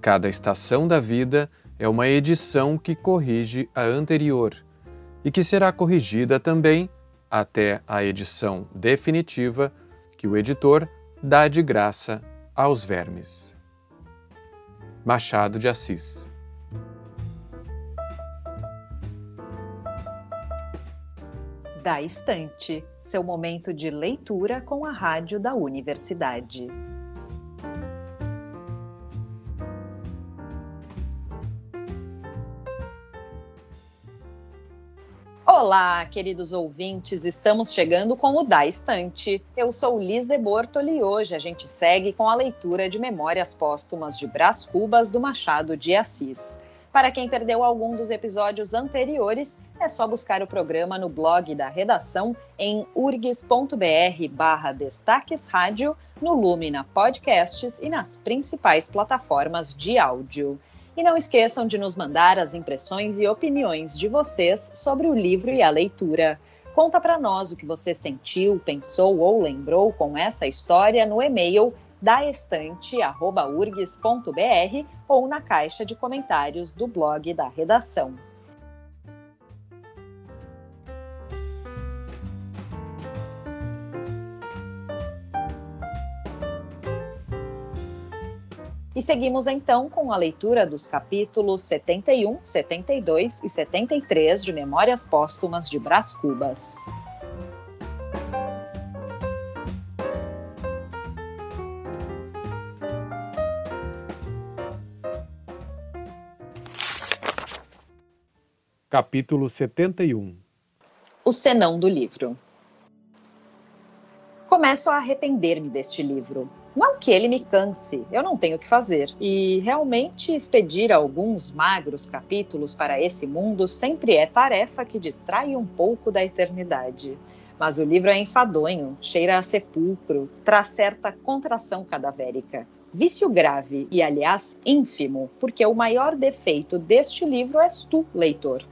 Cada estação da vida é uma edição que corrige a anterior e que será corrigida também até a edição definitiva que o editor dá de graça aos vermes. Machado de Assis Da Estante, seu momento de leitura com a rádio da universidade. Olá, queridos ouvintes, estamos chegando com o Da Estante. Eu sou Liz de Bortoli e hoje a gente segue com a leitura de Memórias Póstumas de Brás Cubas do Machado de Assis. Para quem perdeu algum dos episódios anteriores, é só buscar o programa no blog da redação em urgs.br barra Destaques Rádio, no Lumina Podcasts e nas principais plataformas de áudio. E não esqueçam de nos mandar as impressões e opiniões de vocês sobre o livro e a leitura. Conta para nós o que você sentiu, pensou ou lembrou com essa história no e-mail daestante.urgs.br ou na caixa de comentários do blog da redação. E seguimos então com a leitura dos capítulos 71, 72 e 73 de Memórias Póstumas de Brás Cubas. Capítulo 71 O senão do livro. Começo a arrepender-me deste livro. Não que ele me canse, eu não tenho o que fazer. E realmente expedir alguns magros capítulos para esse mundo sempre é tarefa que distrai um pouco da eternidade. Mas o livro é enfadonho, cheira a sepulcro, traz certa contração cadavérica. Vício grave e, aliás, ínfimo, porque o maior defeito deste livro és tu, leitor.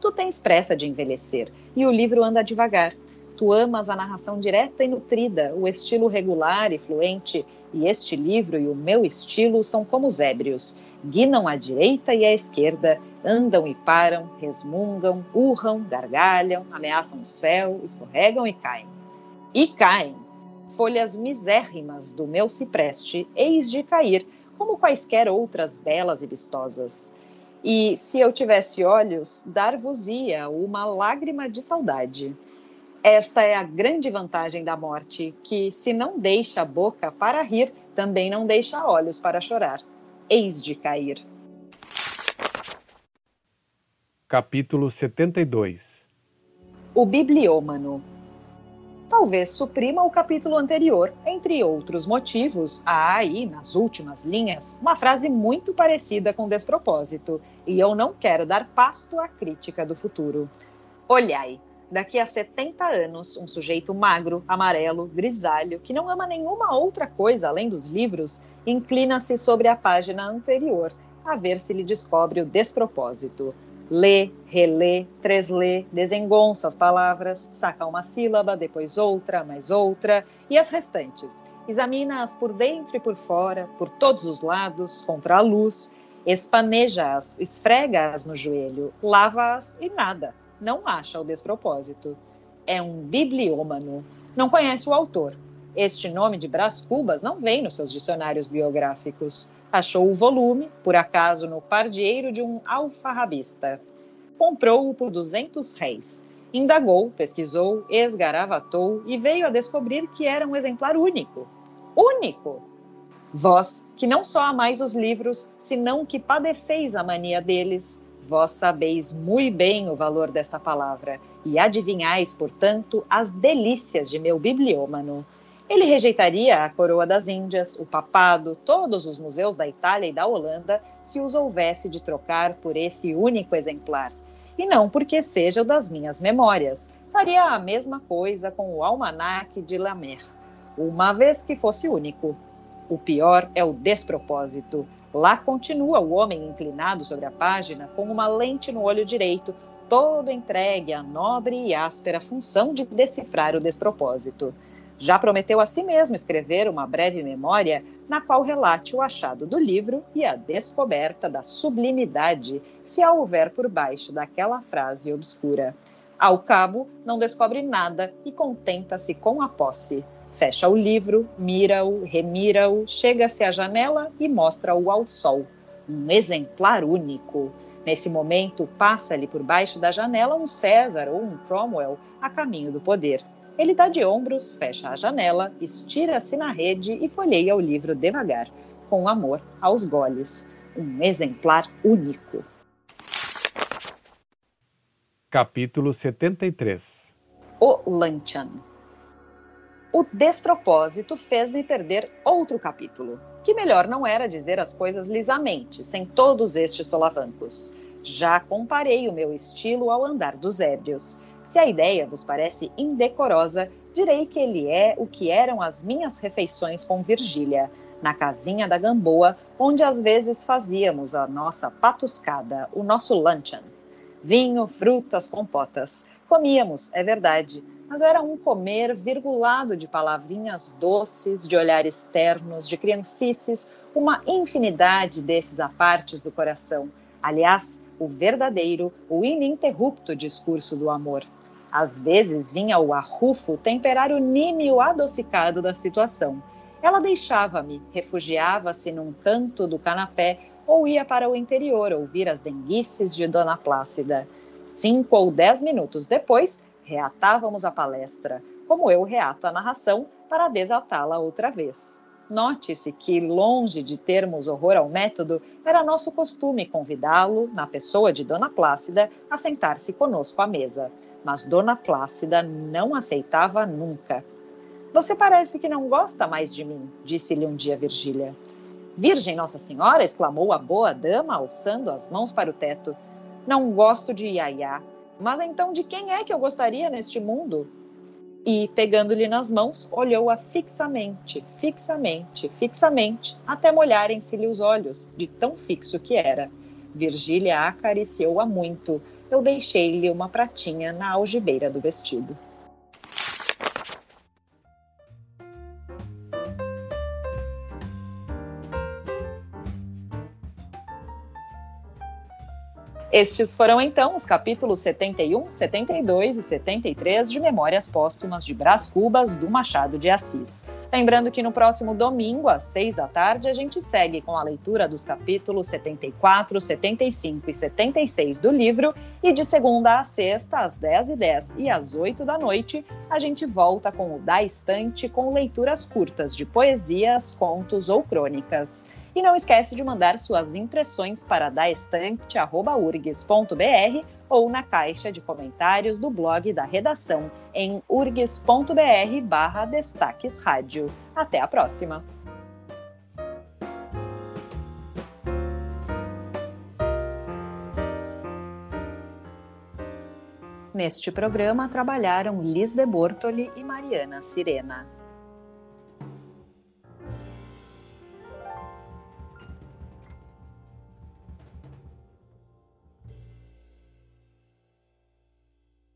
Tu tens pressa de envelhecer e o livro anda devagar. Tu amas a narração direta e nutrida, o estilo regular e fluente, e este livro e o meu estilo são como os ébrios. Guinam à direita e à esquerda, andam e param, resmungam, urram, gargalham, ameaçam o céu, escorregam e caem. E caem. Folhas misérrimas do meu cipreste, eis de cair, como quaisquer outras belas e vistosas. E se eu tivesse olhos, dar-vos-ia uma lágrima de saudade. Esta é a grande vantagem da morte, que, se não deixa a boca para rir, também não deixa olhos para chorar. Eis de cair. Capítulo 72 O Bibliômano talvez suprima o capítulo anterior. Entre outros motivos, há aí, nas últimas linhas, uma frase muito parecida com despropósito, e eu não quero dar pasto à crítica do futuro. Olhai, daqui a 70 anos, um sujeito magro, amarelo, grisalho, que não ama nenhuma outra coisa além dos livros, inclina-se sobre a página anterior, a ver se lhe descobre o despropósito. Lê, relê, treslê, desengonça as palavras, saca uma sílaba, depois outra, mais outra, e as restantes. Examina-as por dentro e por fora, por todos os lados, contra a luz, espaneja-as, esfrega-as no joelho, lava-as e nada, não acha o despropósito. É um bibliômano, não conhece o autor. Este nome de Brás Cubas não vem nos seus dicionários biográficos achou o volume, por acaso, no pardieiro de um alfarrabista. Comprou-o por 200 réis. Indagou, pesquisou, esgaravatou e veio a descobrir que era um exemplar único. Único! Vós, que não só amais os livros, senão que padeceis a mania deles, vós sabeis muito bem o valor desta palavra e adivinhais, portanto, as delícias de meu bibliômano. Ele rejeitaria a coroa das Índias, o papado, todos os museus da Itália e da Holanda se os houvesse de trocar por esse único exemplar. E não porque seja o das minhas memórias. Faria a mesma coisa com o almanaque de Lamer, uma vez que fosse único. O pior é o despropósito. Lá continua o homem inclinado sobre a página com uma lente no olho direito, todo entregue à nobre e áspera função de decifrar o despropósito. Já prometeu a si mesmo escrever uma breve memória na qual relate o achado do livro e a descoberta da sublimidade, se a houver por baixo daquela frase obscura. Ao cabo, não descobre nada e contenta-se com a posse. Fecha o livro, mira-o, remira-o, chega-se à janela e mostra-o ao sol. Um exemplar único. Nesse momento, passa-lhe por baixo da janela um César ou um Cromwell a caminho do poder. Ele dá de ombros, fecha a janela, estira-se na rede e folheia o livro devagar, com amor aos goles. Um exemplar único. Capítulo 73 O Lanchan O despropósito fez-me perder outro capítulo, que melhor não era dizer as coisas lisamente, sem todos estes solavancos. Já comparei o meu estilo ao andar dos ébrios. Se a ideia vos parece indecorosa, direi que ele é o que eram as minhas refeições com Virgília, na casinha da Gamboa, onde às vezes fazíamos a nossa patuscada, o nosso luncheon vinho, frutas, compotas. Comíamos, é verdade, mas era um comer virgulado de palavrinhas doces, de olhares ternos, de criancices, uma infinidade desses apartes do coração. Aliás, o verdadeiro, o ininterrupto discurso do amor. Às vezes vinha o arrufo temperar o nímio adocicado da situação. Ela deixava-me, refugiava-se num canto do canapé ou ia para o interior ouvir as denguices de Dona Plácida. Cinco ou dez minutos depois, reatávamos a palestra, como eu reato a narração, para desatá-la outra vez. Note-se que, longe de termos horror ao método, era nosso costume convidá-lo, na pessoa de Dona Plácida, a sentar-se conosco à mesa. Mas Dona Plácida não aceitava nunca. Você parece que não gosta mais de mim, disse-lhe um dia Virgília. Virgem Nossa Senhora! exclamou a boa dama, alçando as mãos para o teto. Não gosto de Iaiá. Mas então de quem é que eu gostaria neste mundo? E, pegando-lhe nas mãos, olhou-a fixamente, fixamente, fixamente, até molharem-se-lhe os olhos, de tão fixo que era. Virgília acariciou-a muito. Eu deixei-lhe uma pratinha na algibeira do vestido. Estes foram então os capítulos 71, 72 e 73 de Memórias Póstumas de Brás Cubas do Machado de Assis. Lembrando que no próximo domingo, às 6 da tarde, a gente segue com a leitura dos capítulos 74, 75 e 76 do livro, e de segunda a sexta, às 10 e 10 e às 8 da noite, a gente volta com o Da Estante com leituras curtas de poesias, contos ou crônicas. E não esquece de mandar suas impressões para daestante.urgs.br ou na caixa de comentários do blog da redação em urgs.br barra destaques rádio. Até a próxima! Neste programa trabalharam Liz de Bortoli e Mariana Sirena.